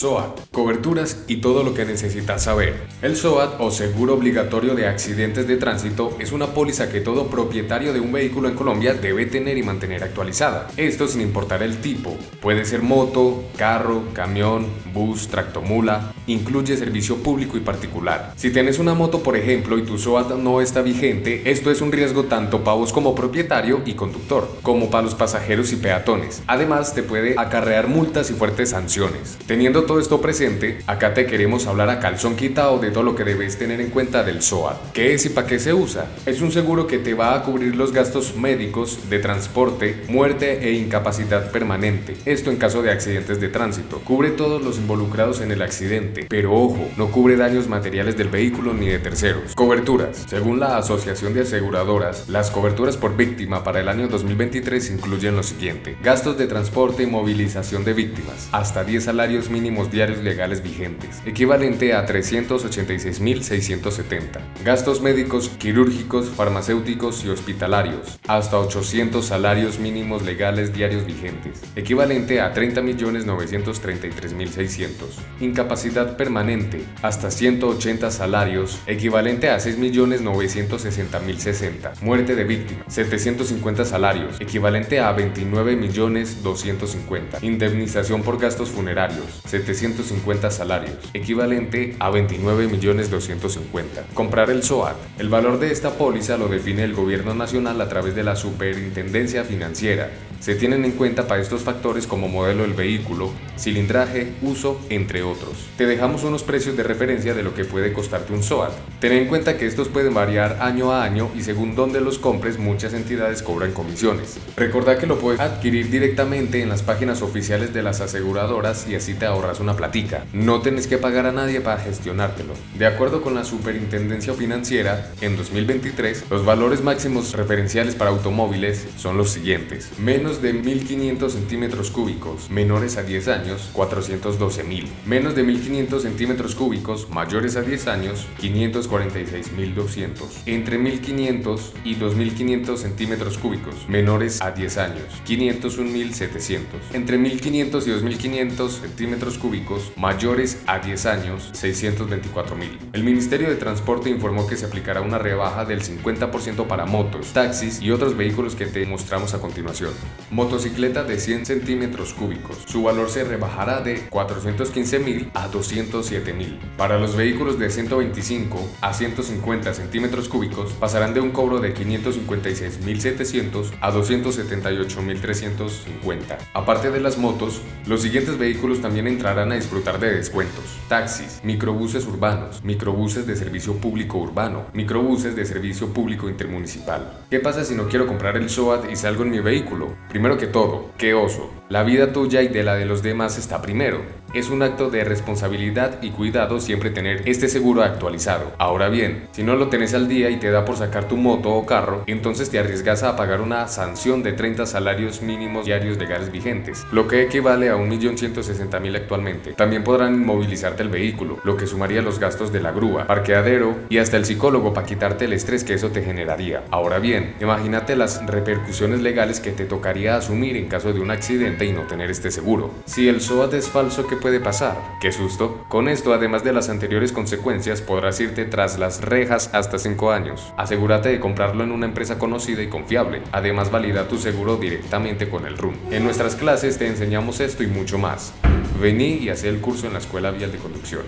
SOAT, coberturas y todo lo que necesitas saber. El SOAT o Seguro Obligatorio de Accidentes de Tránsito es una póliza que todo propietario de un vehículo en Colombia debe tener y mantener actualizada. Esto sin importar el tipo. Puede ser moto, carro, camión, bus, tractomula, incluye servicio público y particular. Si tienes una moto, por ejemplo, y tu SOAT no está vigente, esto es un riesgo tanto para vos como propietario y conductor, como para los pasajeros y peatones. Además, te puede acarrear multas y fuertes sanciones. Teniendo todo esto presente, acá te queremos hablar a calzón quitado de todo lo que debes tener en cuenta del SOAT. ¿Qué es y para qué se usa? Es un seguro que te va a cubrir los gastos médicos, de transporte, muerte e incapacidad permanente. Esto en caso de accidentes de tránsito. Cubre todos los involucrados en el accidente, pero ojo, no cubre daños materiales del vehículo ni de terceros. Coberturas. Según la Asociación de Aseguradoras, las coberturas por víctima para el año 2023 incluyen lo siguiente. Gastos de transporte y movilización de víctimas. Hasta 10 salarios mínimos diarios legales vigentes, equivalente a 386.670. Gastos médicos, quirúrgicos, farmacéuticos y hospitalarios. Hasta 800 salarios mínimos legales diarios vigentes, equivalente a 30.933.600. Incapacidad permanente, hasta 180 salarios, equivalente a 6.960.060. Muerte de víctima, 750 salarios, equivalente a 29.250. Indemnización por gastos funerarios, 750 salarios, equivalente a 29.250. Comprar el SOAT. El valor de esta póliza lo define el gobierno nacional a través de la Superintendencia Financiera. Se tienen en cuenta para estos factores como modelo del vehículo, cilindraje, uso, entre otros. Te dejamos unos precios de referencia de lo que puede costarte un SOAT. Ten en cuenta que estos pueden variar año a año y según dónde los compres muchas entidades cobran comisiones. Recordá que lo puedes adquirir directamente en las páginas oficiales de las aseguradoras y así te ahorras una platica. No tenés que pagar a nadie para gestionártelo. De acuerdo con la Superintendencia Financiera, en 2023 los valores máximos referenciales para automóviles son los siguientes. Menos de 1500 centímetros cúbicos, menores a 10 años, 412.000. Menos de 1500 centímetros cúbicos, mayores a 10 años, 546.200. Entre 1500 y 2500 centímetros cúbicos, menores a 10 años, 501.700. Entre 1500 y 2500 centímetros cúbicos, mayores a 10 años, 624.000. El Ministerio de Transporte informó que se aplicará una rebaja del 50% para motos, taxis y otros vehículos que te mostramos a continuación. Motocicleta de 100 centímetros cúbicos. Su valor se rebajará de 415.000 a 207.000. Para los vehículos de 125 a 150 centímetros cúbicos pasarán de un cobro de 556.700 a 278.350. Aparte de las motos, los siguientes vehículos también entrarán a disfrutar de descuentos. Taxis, microbuses urbanos, microbuses de servicio público urbano, microbuses de servicio público intermunicipal. ¿Qué pasa si no quiero comprar el SOAT y salgo en mi vehículo? Primero que todo, qué oso. La vida tuya y de la de los demás está primero. Es un acto de responsabilidad y cuidado siempre tener este seguro actualizado. Ahora bien, si no lo tenés al día y te da por sacar tu moto o carro, entonces te arriesgas a pagar una sanción de 30 salarios mínimos diarios legales vigentes, lo que equivale a 1.160.000 actualmente. También podrán inmovilizarte el vehículo, lo que sumaría los gastos de la grúa, parqueadero y hasta el psicólogo para quitarte el estrés que eso te generaría. Ahora bien, imagínate las repercusiones legales que te tocaría asumir en caso de un accidente y no tener este seguro. Si el SOAT es falso, ¿qué puede pasar? ¡Qué susto! Con esto, además de las anteriores consecuencias, podrás irte tras las rejas hasta 5 años. Asegúrate de comprarlo en una empresa conocida y confiable. Además, valida tu seguro directamente con el RUN. En nuestras clases te enseñamos esto y mucho más. Vení y haz el curso en la Escuela Vial de Conducción.